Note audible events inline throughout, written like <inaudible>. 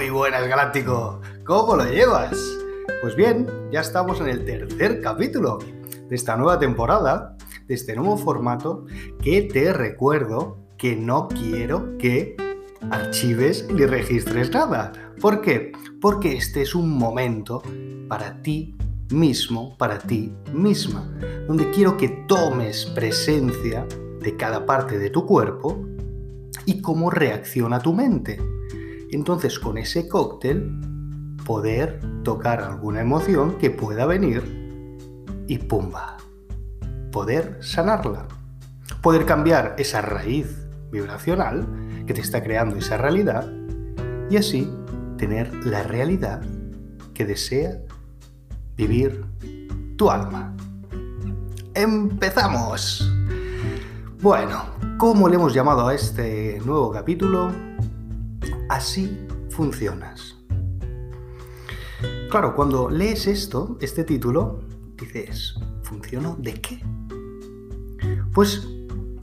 Muy buenas, Galáctico. ¿Cómo lo llevas? Pues bien, ya estamos en el tercer capítulo de esta nueva temporada, de este nuevo formato, que te recuerdo que no quiero que archives ni registres nada. ¿Por qué? Porque este es un momento para ti mismo, para ti misma, donde quiero que tomes presencia de cada parte de tu cuerpo y cómo reacciona tu mente. Entonces con ese cóctel poder tocar alguna emoción que pueda venir y pumba, poder sanarla, poder cambiar esa raíz vibracional que te está creando esa realidad y así tener la realidad que desea vivir tu alma. ¡Empezamos! Bueno, ¿cómo le hemos llamado a este nuevo capítulo? Así funcionas. Claro, cuando lees esto, este título, dices, ¿funciono de qué? Pues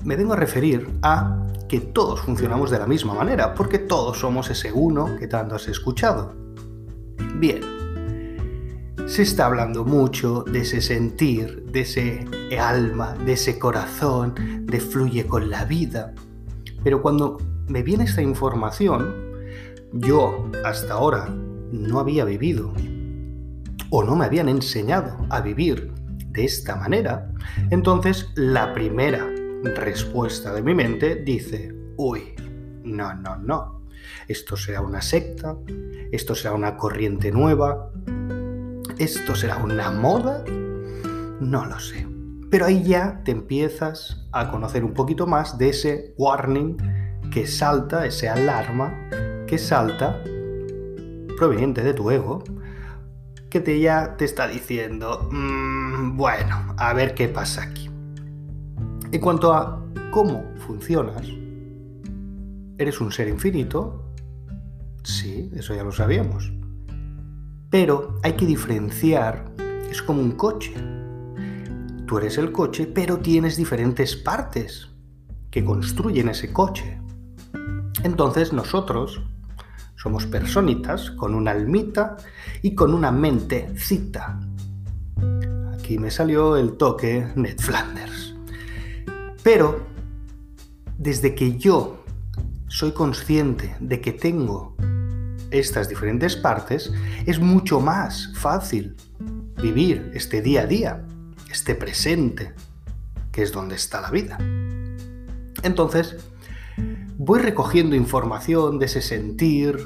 me vengo a referir a que todos funcionamos de la misma manera, porque todos somos ese uno que tanto has escuchado. Bien, se está hablando mucho de ese sentir, de ese alma, de ese corazón, de fluye con la vida. Pero cuando me viene esta información, yo hasta ahora no había vivido o no me habían enseñado a vivir de esta manera, entonces la primera respuesta de mi mente dice, uy, no, no, no, esto será una secta, esto será una corriente nueva, ¿Esto será una moda? No lo sé. Pero ahí ya te empiezas a conocer un poquito más de ese warning que salta, ese alarma que salta proveniente de tu ego, que te ya te está diciendo, mm, bueno, a ver qué pasa aquí. En cuanto a cómo funcionas, ¿eres un ser infinito? Sí, eso ya lo sabíamos. Pero hay que diferenciar, es como un coche. Tú eres el coche, pero tienes diferentes partes que construyen ese coche. Entonces nosotros somos personitas con una almita y con una mentecita. Aquí me salió el toque Ned Flanders. Pero desde que yo soy consciente de que tengo estas diferentes partes, es mucho más fácil vivir este día a día, este presente, que es donde está la vida. Entonces, voy recogiendo información de ese sentir.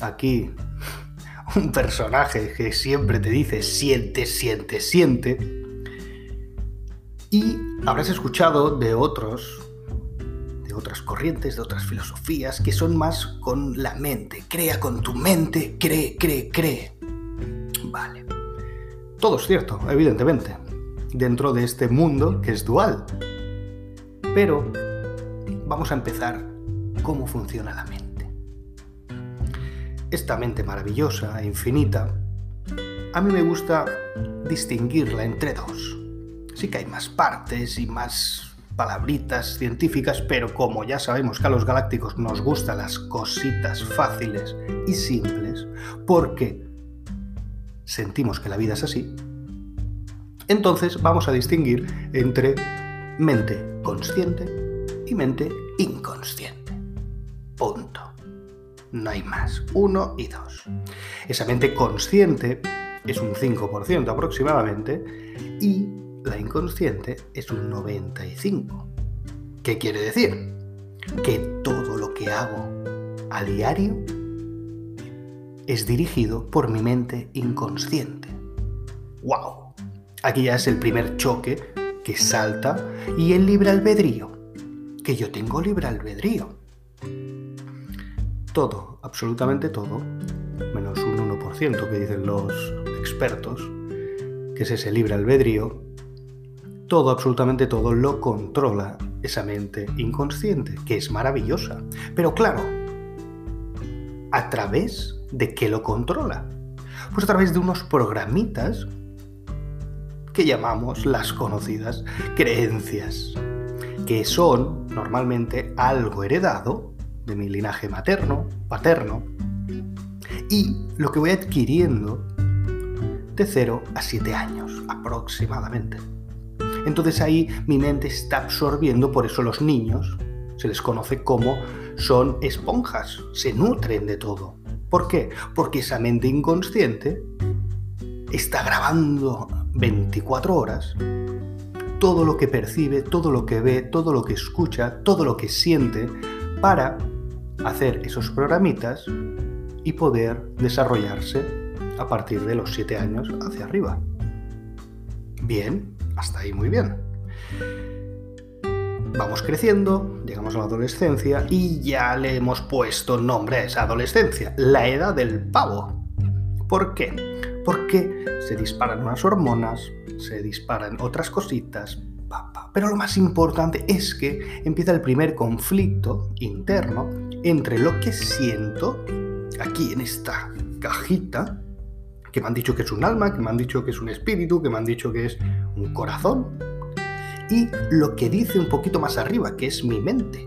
Aquí, un personaje que siempre te dice siente, siente, siente. Y habrás escuchado de otros otras corrientes, de otras filosofías que son más con la mente. Crea con tu mente, cree, cree, cree. Vale. Todo es cierto, evidentemente, dentro de este mundo que es dual. Pero vamos a empezar cómo funciona la mente. Esta mente maravillosa e infinita, a mí me gusta distinguirla entre dos. Sí que hay más partes y más palabritas científicas, pero como ya sabemos que a los galácticos nos gustan las cositas fáciles y simples, porque sentimos que la vida es así, entonces vamos a distinguir entre mente consciente y mente inconsciente. Punto. No hay más. Uno y dos. Esa mente consciente es un 5% aproximadamente y la inconsciente es un 95. ¿Qué quiere decir? Que todo lo que hago a diario es dirigido por mi mente inconsciente. ¡Wow! Aquí ya es el primer choque que salta y el libre albedrío. Que yo tengo libre albedrío. Todo, absolutamente todo, menos un 1% que dicen los expertos, que es ese libre albedrío, todo, absolutamente todo, lo controla esa mente inconsciente, que es maravillosa. Pero claro, ¿a través de qué lo controla? Pues a través de unos programitas que llamamos las conocidas creencias, que son normalmente algo heredado de mi linaje materno, paterno, y lo que voy adquiriendo de 0 a 7 años aproximadamente. Entonces ahí mi mente está absorbiendo, por eso los niños se les conoce como son esponjas, se nutren de todo. ¿Por qué? Porque esa mente inconsciente está grabando 24 horas todo lo que percibe, todo lo que ve, todo lo que escucha, todo lo que siente para hacer esos programitas y poder desarrollarse a partir de los 7 años hacia arriba. Bien, hasta ahí muy bien. Vamos creciendo, llegamos a la adolescencia y ya le hemos puesto nombre a esa adolescencia, la edad del pavo. ¿Por qué? Porque se disparan unas hormonas, se disparan otras cositas, pero lo más importante es que empieza el primer conflicto interno entre lo que siento aquí en esta cajita, que me han dicho que es un alma, que me han dicho que es un espíritu, que me han dicho que es un corazón, y lo que dice un poquito más arriba, que es mi mente.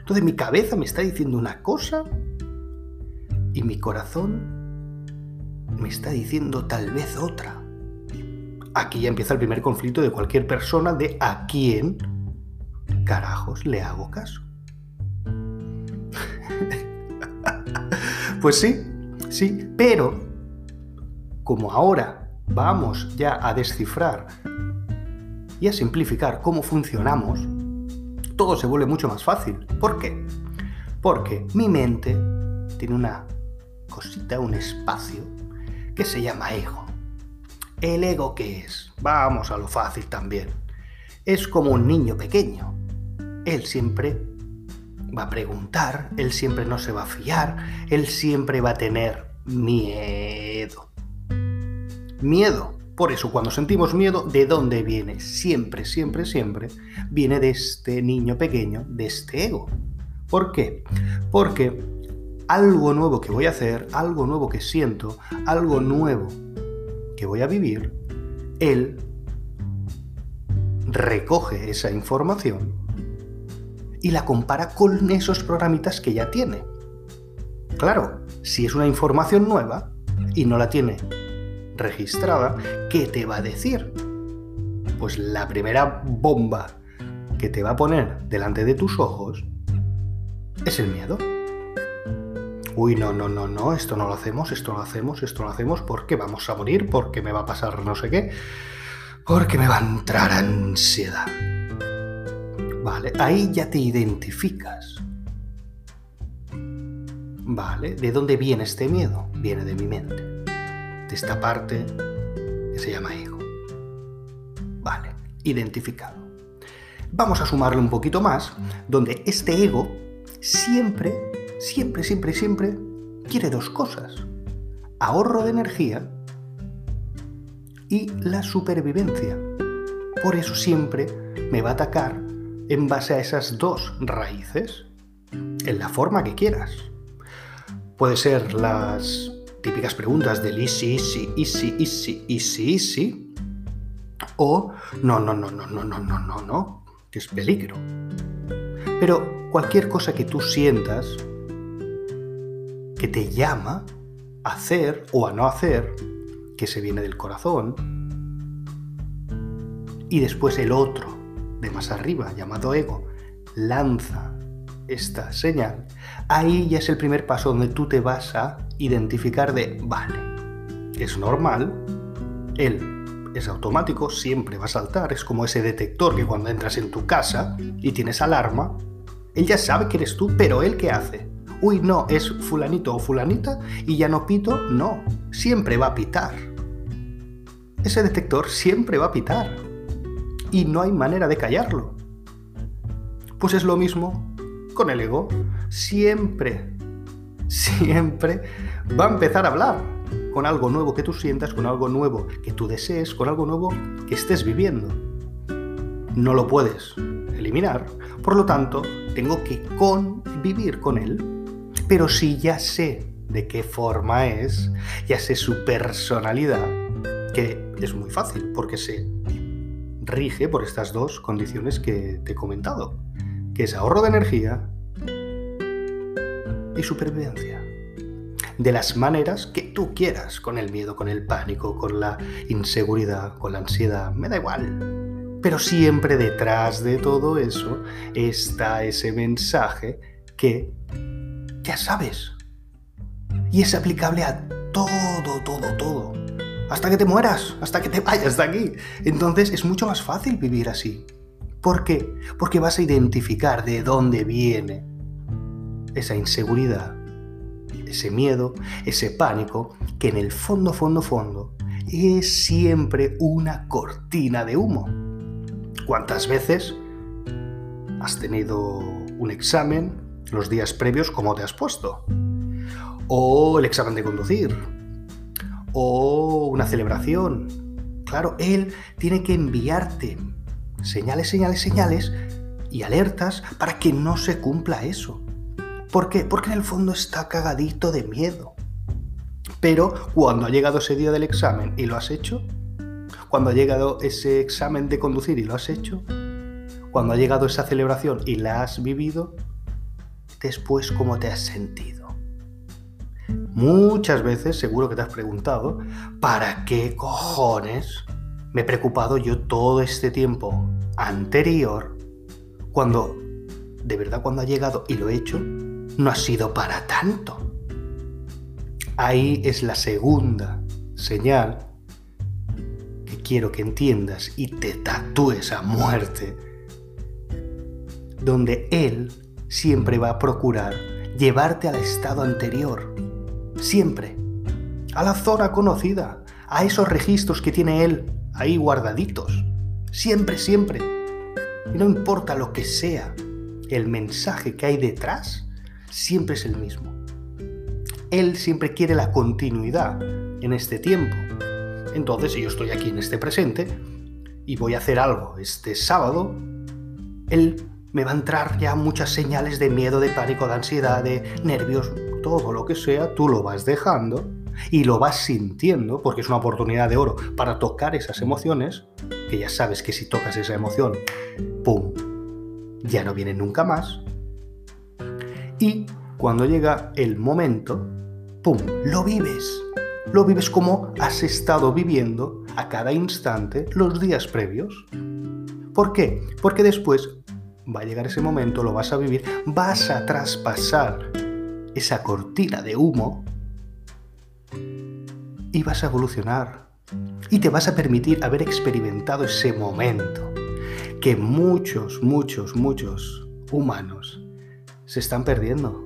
Entonces mi cabeza me está diciendo una cosa y mi corazón me está diciendo tal vez otra. Aquí ya empieza el primer conflicto de cualquier persona de a quién carajos le hago caso. <laughs> pues sí, sí, pero como ahora vamos ya a descifrar y a simplificar cómo funcionamos, todo se vuelve mucho más fácil. ¿Por qué? Porque mi mente tiene una cosita, un espacio que se llama ego. ¿El ego qué es? Vamos a lo fácil también. Es como un niño pequeño. Él siempre va a preguntar, él siempre no se va a fiar, él siempre va a tener miedo. Miedo por eso, cuando sentimos miedo, ¿de dónde viene? Siempre, siempre, siempre viene de este niño pequeño, de este ego. ¿Por qué? Porque algo nuevo que voy a hacer, algo nuevo que siento, algo nuevo que voy a vivir, él recoge esa información y la compara con esos programitas que ya tiene. Claro, si es una información nueva y no la tiene registrada, ¿qué te va a decir? Pues la primera bomba que te va a poner delante de tus ojos es el miedo. Uy, no, no, no, no, esto no lo hacemos, esto lo hacemos, esto lo hacemos porque vamos a morir, porque me va a pasar no sé qué, porque me va a entrar ansiedad. Vale, ahí ya te identificas. Vale, ¿de dónde viene este miedo? Viene de mi mente de esta parte que se llama ego. Vale, identificado. Vamos a sumarle un poquito más, donde este ego siempre, siempre, siempre, siempre quiere dos cosas. Ahorro de energía y la supervivencia. Por eso siempre me va a atacar en base a esas dos raíces, en la forma que quieras. Puede ser las típicas preguntas del easy, easy, easy, easy, easy, easy. O no, no, no, no, no, no, no, no, no, que es peligro. Pero cualquier cosa que tú sientas que te llama a hacer o a no hacer, que se viene del corazón, y después el otro, de más arriba, llamado ego, lanza esta señal, ahí ya es el primer paso donde tú te vas a identificar de, vale, es normal, él es automático, siempre va a saltar, es como ese detector que cuando entras en tu casa y tienes alarma, él ya sabe que eres tú, pero él qué hace? Uy, no, es fulanito o fulanita y ya no pito, no, siempre va a pitar. Ese detector siempre va a pitar y no hay manera de callarlo. Pues es lo mismo con el ego. Siempre siempre va a empezar a hablar con algo nuevo que tú sientas, con algo nuevo que tú desees, con algo nuevo que estés viviendo. No lo puedes eliminar, por lo tanto, tengo que convivir con él. Pero si ya sé de qué forma es, ya sé su personalidad, que es muy fácil porque se rige por estas dos condiciones que te he comentado, que es ahorro de energía y supervivencia. de las maneras que tú quieras, con el miedo, con el pánico, con la inseguridad, con la ansiedad, me da igual. Pero siempre detrás de todo eso está ese mensaje que ya sabes. Y es aplicable a todo, todo, todo. Hasta que te mueras, hasta que te vayas de aquí. Entonces es mucho más fácil vivir así. ¿Por qué? Porque vas a identificar de dónde viene esa inseguridad, ese miedo, ese pánico, que en el fondo, fondo, fondo, es siempre una cortina de humo. ¿Cuántas veces has tenido un examen los días previos como te has puesto? O el examen de conducir. O una celebración. Claro, él tiene que enviarte señales, señales, señales y alertas para que no se cumpla eso. ¿Por qué? Porque en el fondo está cagadito de miedo. Pero cuando ha llegado ese día del examen y lo has hecho, cuando ha llegado ese examen de conducir y lo has hecho, cuando ha llegado esa celebración y la has vivido, después cómo te has sentido. Muchas veces seguro que te has preguntado, ¿para qué cojones me he preocupado yo todo este tiempo anterior cuando, de verdad, cuando ha llegado y lo he hecho, no ha sido para tanto. Ahí es la segunda señal que quiero que entiendas y te tatúes a muerte, donde Él siempre va a procurar llevarte al estado anterior, siempre, a la zona conocida, a esos registros que tiene Él ahí guardaditos, siempre, siempre. Y no importa lo que sea, el mensaje que hay detrás siempre es el mismo. Él siempre quiere la continuidad en este tiempo. Entonces, si yo estoy aquí en este presente y voy a hacer algo este sábado, Él me va a entrar ya muchas señales de miedo, de pánico, de ansiedad, de nervios, todo lo que sea, tú lo vas dejando y lo vas sintiendo, porque es una oportunidad de oro para tocar esas emociones, que ya sabes que si tocas esa emoción, ¡pum!, ya no viene nunca más. Y cuando llega el momento, ¡pum!, lo vives. Lo vives como has estado viviendo a cada instante los días previos. ¿Por qué? Porque después va a llegar ese momento, lo vas a vivir, vas a traspasar esa cortina de humo y vas a evolucionar y te vas a permitir haber experimentado ese momento que muchos, muchos, muchos humanos se están perdiendo.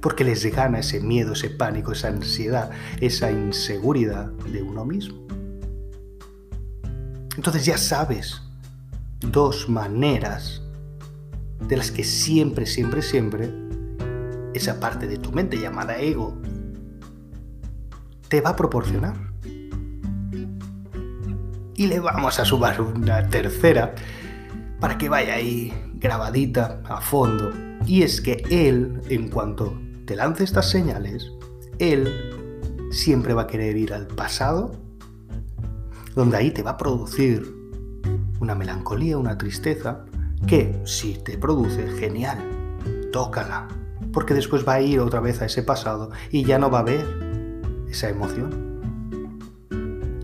Porque les gana ese miedo, ese pánico, esa ansiedad, esa inseguridad de uno mismo. Entonces ya sabes dos maneras de las que siempre, siempre, siempre esa parte de tu mente llamada ego te va a proporcionar. Y le vamos a sumar una tercera para que vaya ahí grabadita a fondo. Y es que él, en cuanto te lance estas señales, él siempre va a querer ir al pasado, donde ahí te va a producir una melancolía, una tristeza, que si te produce, genial, tócala, porque después va a ir otra vez a ese pasado y ya no va a haber esa emoción,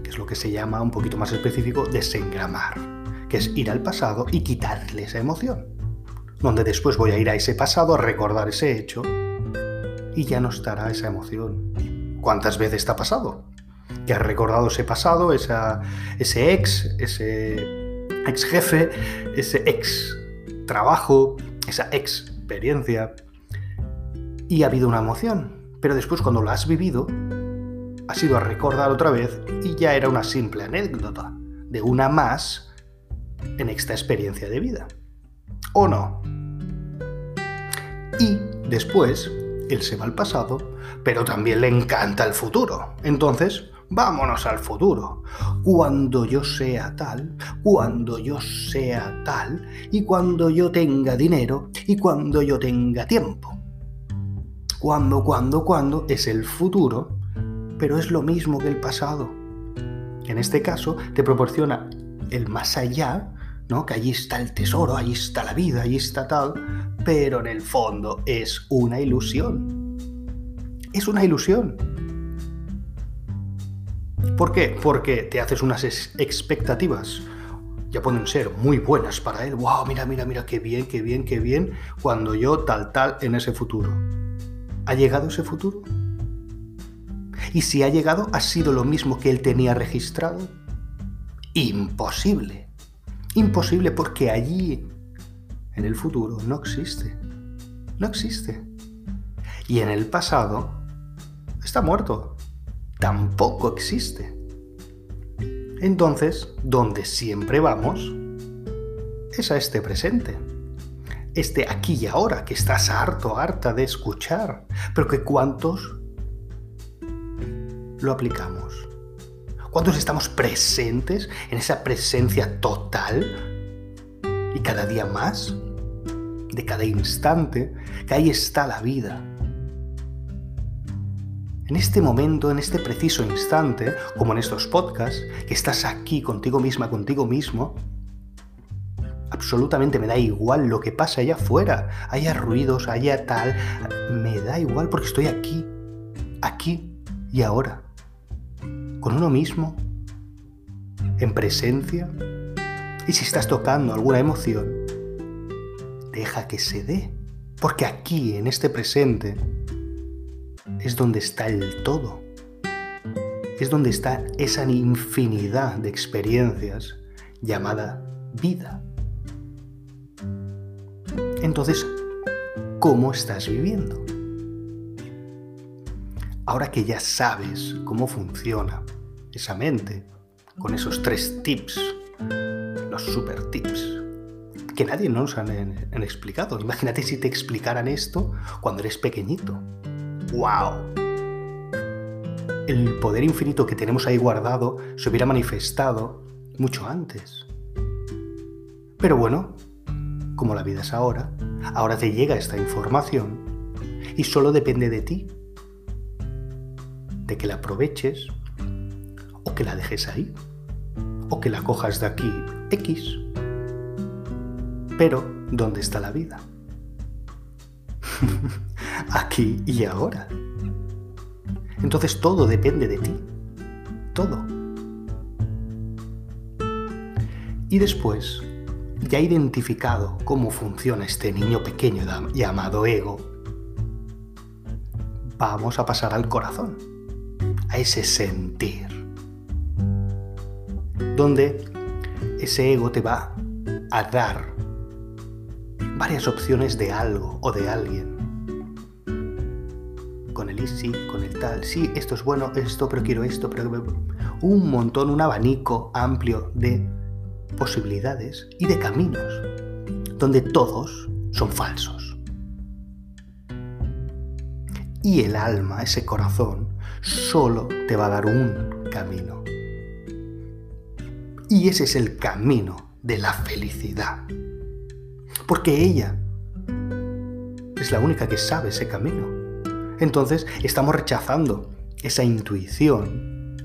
que es lo que se llama un poquito más específico desengramar, que es ir al pasado y quitarle esa emoción, donde después voy a ir a ese pasado a recordar ese hecho y ya no estará esa emoción. ¿Cuántas veces te ha pasado? Que has recordado ese pasado, esa, ese ex, ese ex jefe, ese ex trabajo, esa experiencia y ha habido una emoción. Pero después cuando lo has vivido, ha sido a recordar otra vez y ya era una simple anécdota, de una más en esta experiencia de vida. ¿O no? Y después, él se va al pasado, pero también le encanta el futuro. Entonces, vámonos al futuro. Cuando yo sea tal, cuando yo sea tal, y cuando yo tenga dinero, y cuando yo tenga tiempo. Cuando, cuando, cuando es el futuro pero es lo mismo que el pasado. En este caso, te proporciona el más allá, ¿no? Que allí está el tesoro, allí está la vida, allí está tal, pero en el fondo es una ilusión. Es una ilusión. ¿Por qué? Porque te haces unas expectativas. Ya pueden ser muy buenas para él. ¡Wow! Mira, mira, mira, qué bien, qué bien, qué bien. Cuando yo tal, tal en ese futuro. ¿Ha llegado ese futuro? Y si ha llegado, ¿ha sido lo mismo que él tenía registrado? Imposible. Imposible porque allí, en el futuro, no existe. No existe. Y en el pasado, está muerto. Tampoco existe. Entonces, donde siempre vamos es a este presente. Este aquí y ahora que estás harto, harta de escuchar, pero que cuántos lo aplicamos. ¿Cuántos estamos presentes en esa presencia total? Y cada día más, de cada instante, que ahí está la vida. En este momento, en este preciso instante, como en estos podcasts, que estás aquí contigo misma, contigo mismo, absolutamente me da igual lo que pasa allá afuera, haya ruidos, haya tal, me da igual porque estoy aquí, aquí y ahora con uno mismo, en presencia. Y si estás tocando alguna emoción, deja que se dé, porque aquí, en este presente, es donde está el todo. Es donde está esa infinidad de experiencias llamada vida. Entonces, ¿cómo estás viviendo? Ahora que ya sabes cómo funciona esa mente, con esos tres tips, los super tips, que nadie nos han, explicado. Imagínate si te explicaran esto cuando eres pequeñito. ¡Wow! El poder infinito que tenemos ahí guardado se hubiera manifestado mucho antes. Pero bueno, como la vida es ahora, ahora te llega esta información y solo depende de ti de que la aproveches o que la dejes ahí o que la cojas de aquí X. Pero, ¿dónde está la vida? <laughs> aquí y ahora. Entonces todo depende de ti. Todo. Y después, ya identificado cómo funciona este niño pequeño llamado ego, vamos a pasar al corazón a ese sentir, donde ese ego te va a dar varias opciones de algo o de alguien. El sí, con el tal, sí, esto es bueno, esto, pero quiero esto, pero... Un montón, un abanico amplio de posibilidades y de caminos, donde todos son falsos. Y el alma, ese corazón, solo te va a dar un camino. Y ese es el camino de la felicidad. Porque ella es la única que sabe ese camino. Entonces estamos rechazando esa intuición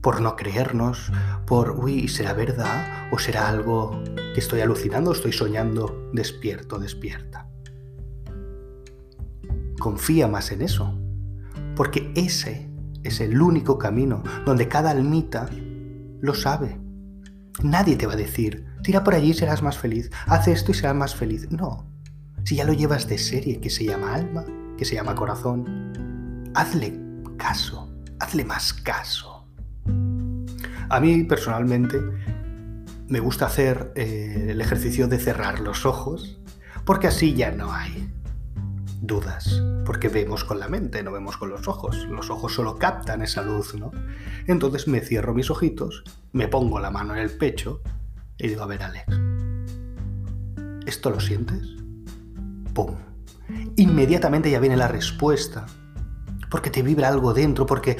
por no creernos, por, uy, ¿será verdad? ¿O será algo que estoy alucinando estoy soñando despierto, despierta? Confía más en eso porque ese es el único camino donde cada almita lo sabe. Nadie te va a decir, tira por allí y serás más feliz, haz esto y serás más feliz. No, si ya lo llevas de serie que se llama alma, que se llama corazón, hazle caso, hazle más caso. A mí personalmente me gusta hacer eh, el ejercicio de cerrar los ojos, porque así ya no hay dudas, porque vemos con la mente, no vemos con los ojos. Los ojos solo captan esa luz, ¿no? Entonces me cierro mis ojitos, me pongo la mano en el pecho y digo, a ver, Alex, ¿esto lo sientes? ¡Pum! Inmediatamente ya viene la respuesta, porque te vibra algo dentro, porque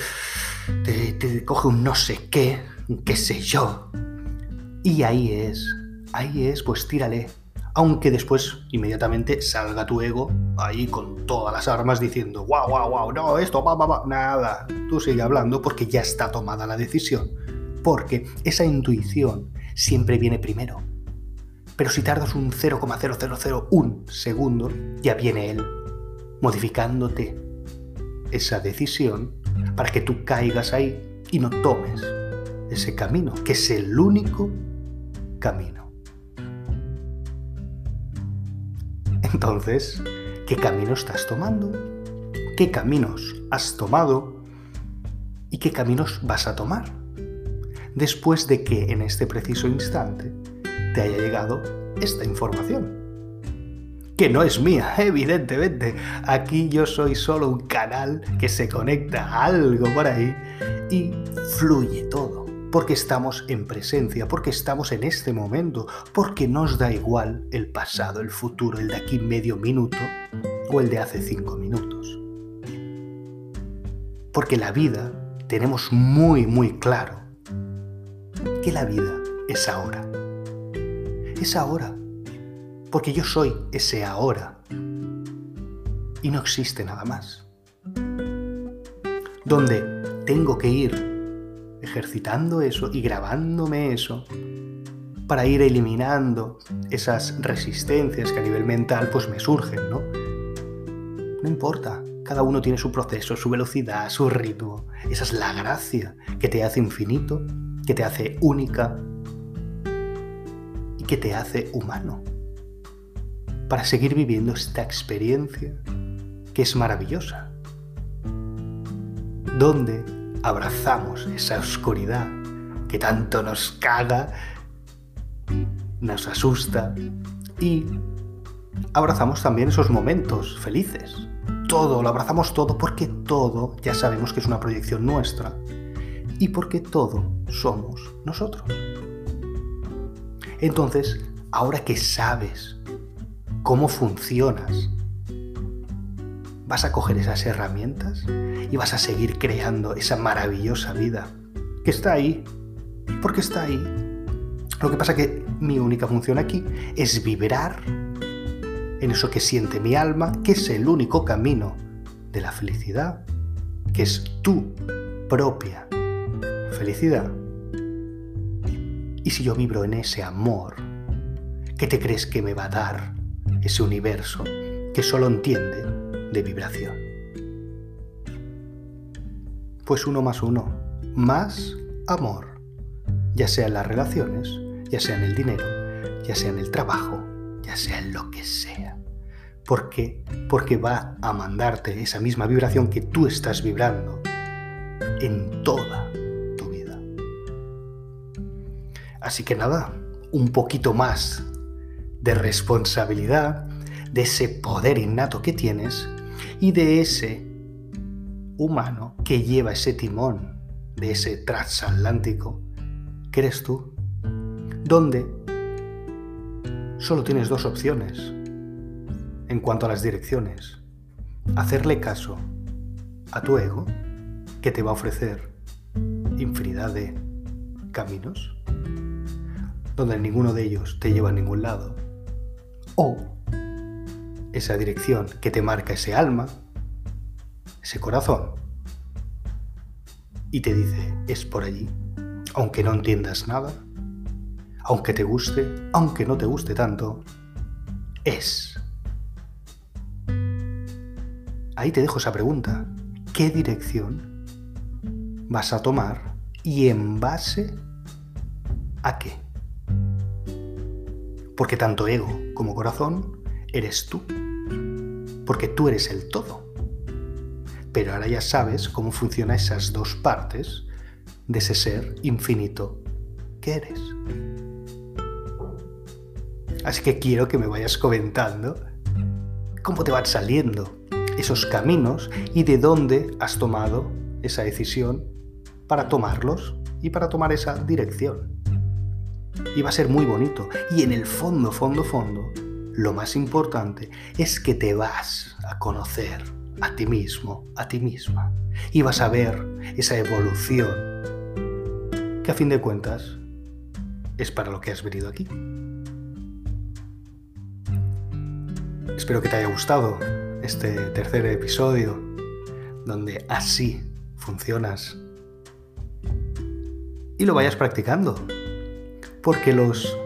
te, te coge un no sé qué, un qué sé yo. Y ahí es, ahí es, pues tírale, aunque después inmediatamente salga tu ego ahí con todas las armas diciendo, wow, wow, wow, no, esto, va, va, va, nada, tú sigue hablando porque ya está tomada la decisión, porque esa intuición siempre viene primero. Pero si tardas un 0,0001 segundo, ya viene él, modificándote esa decisión para que tú caigas ahí y no tomes ese camino, que es el único camino. Entonces, ¿qué camino estás tomando? ¿Qué caminos has tomado? ¿Y qué caminos vas a tomar? Después de que en este preciso instante te haya llegado esta información que no es mía, evidentemente. Aquí yo soy solo un canal que se conecta a algo por ahí y fluye todo. Porque estamos en presencia, porque estamos en este momento, porque nos da igual el pasado, el futuro, el de aquí medio minuto o el de hace cinco minutos. Porque la vida tenemos muy, muy claro que la vida es ahora. Es ahora porque yo soy ese ahora y no existe nada más. Donde tengo que ir ejercitando eso y grabándome eso para ir eliminando esas resistencias que a nivel mental pues me surgen, ¿no? No importa, cada uno tiene su proceso, su velocidad, su ritmo. Esa es la gracia que te hace infinito, que te hace única que te hace humano para seguir viviendo esta experiencia que es maravillosa, donde abrazamos esa oscuridad que tanto nos caga, nos asusta y abrazamos también esos momentos felices. Todo, lo abrazamos todo porque todo ya sabemos que es una proyección nuestra y porque todo somos nosotros. Entonces, ahora que sabes cómo funcionas. Vas a coger esas herramientas y vas a seguir creando esa maravillosa vida que está ahí, porque está ahí. Lo que pasa que mi única función aquí es vibrar en eso que siente mi alma, que es el único camino de la felicidad, que es tu propia felicidad. Y si yo vibro en ese amor, ¿qué te crees que me va a dar ese universo que solo entiende de vibración. Pues uno más uno, más amor, ya sea en las relaciones, ya sea en el dinero, ya sea en el trabajo, ya sea en lo que sea. ¿Por qué? Porque va a mandarte esa misma vibración que tú estás vibrando en toda Así que nada, un poquito más de responsabilidad, de ese poder innato que tienes y de ese humano que lleva ese timón de ese transatlántico. Que eres tú, donde solo tienes dos opciones en cuanto a las direcciones. Hacerle caso a tu ego, que te va a ofrecer infinidad de caminos, donde ninguno de ellos te lleva a ningún lado, o esa dirección que te marca ese alma, ese corazón, y te dice, es por allí, aunque no entiendas nada, aunque te guste, aunque no te guste tanto, es. Ahí te dejo esa pregunta. ¿Qué dirección vas a tomar y en base a qué? Porque tanto ego como corazón eres tú. Porque tú eres el todo. Pero ahora ya sabes cómo funcionan esas dos partes de ese ser infinito que eres. Así que quiero que me vayas comentando cómo te van saliendo esos caminos y de dónde has tomado esa decisión para tomarlos y para tomar esa dirección y va a ser muy bonito. Y en el fondo, fondo, fondo, lo más importante es que te vas a conocer a ti mismo, a ti misma. Y vas a ver esa evolución que a fin de cuentas es para lo que has venido aquí. Espero que te haya gustado este tercer episodio donde así funcionas y lo vayas practicando porque los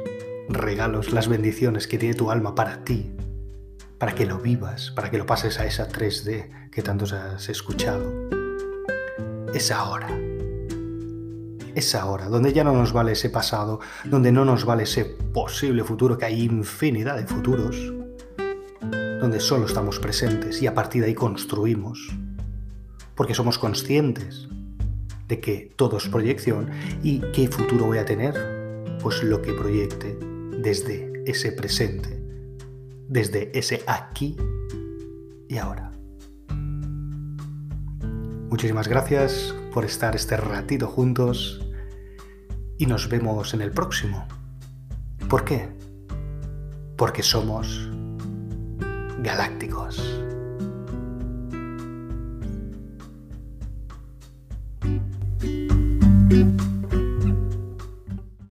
regalos, las bendiciones que tiene tu alma para ti para que lo vivas, para que lo pases a esa 3D que tantos has escuchado. Es ahora. Es ahora, donde ya no nos vale ese pasado, donde no nos vale ese posible futuro, que hay infinidad de futuros, donde solo estamos presentes y a partir de ahí construimos, porque somos conscientes de que todo es proyección y qué futuro voy a tener, pues lo que proyecte desde ese presente, desde ese aquí y ahora. Muchísimas gracias por estar este ratito juntos y nos vemos en el próximo. ¿Por qué? Porque somos galácticos.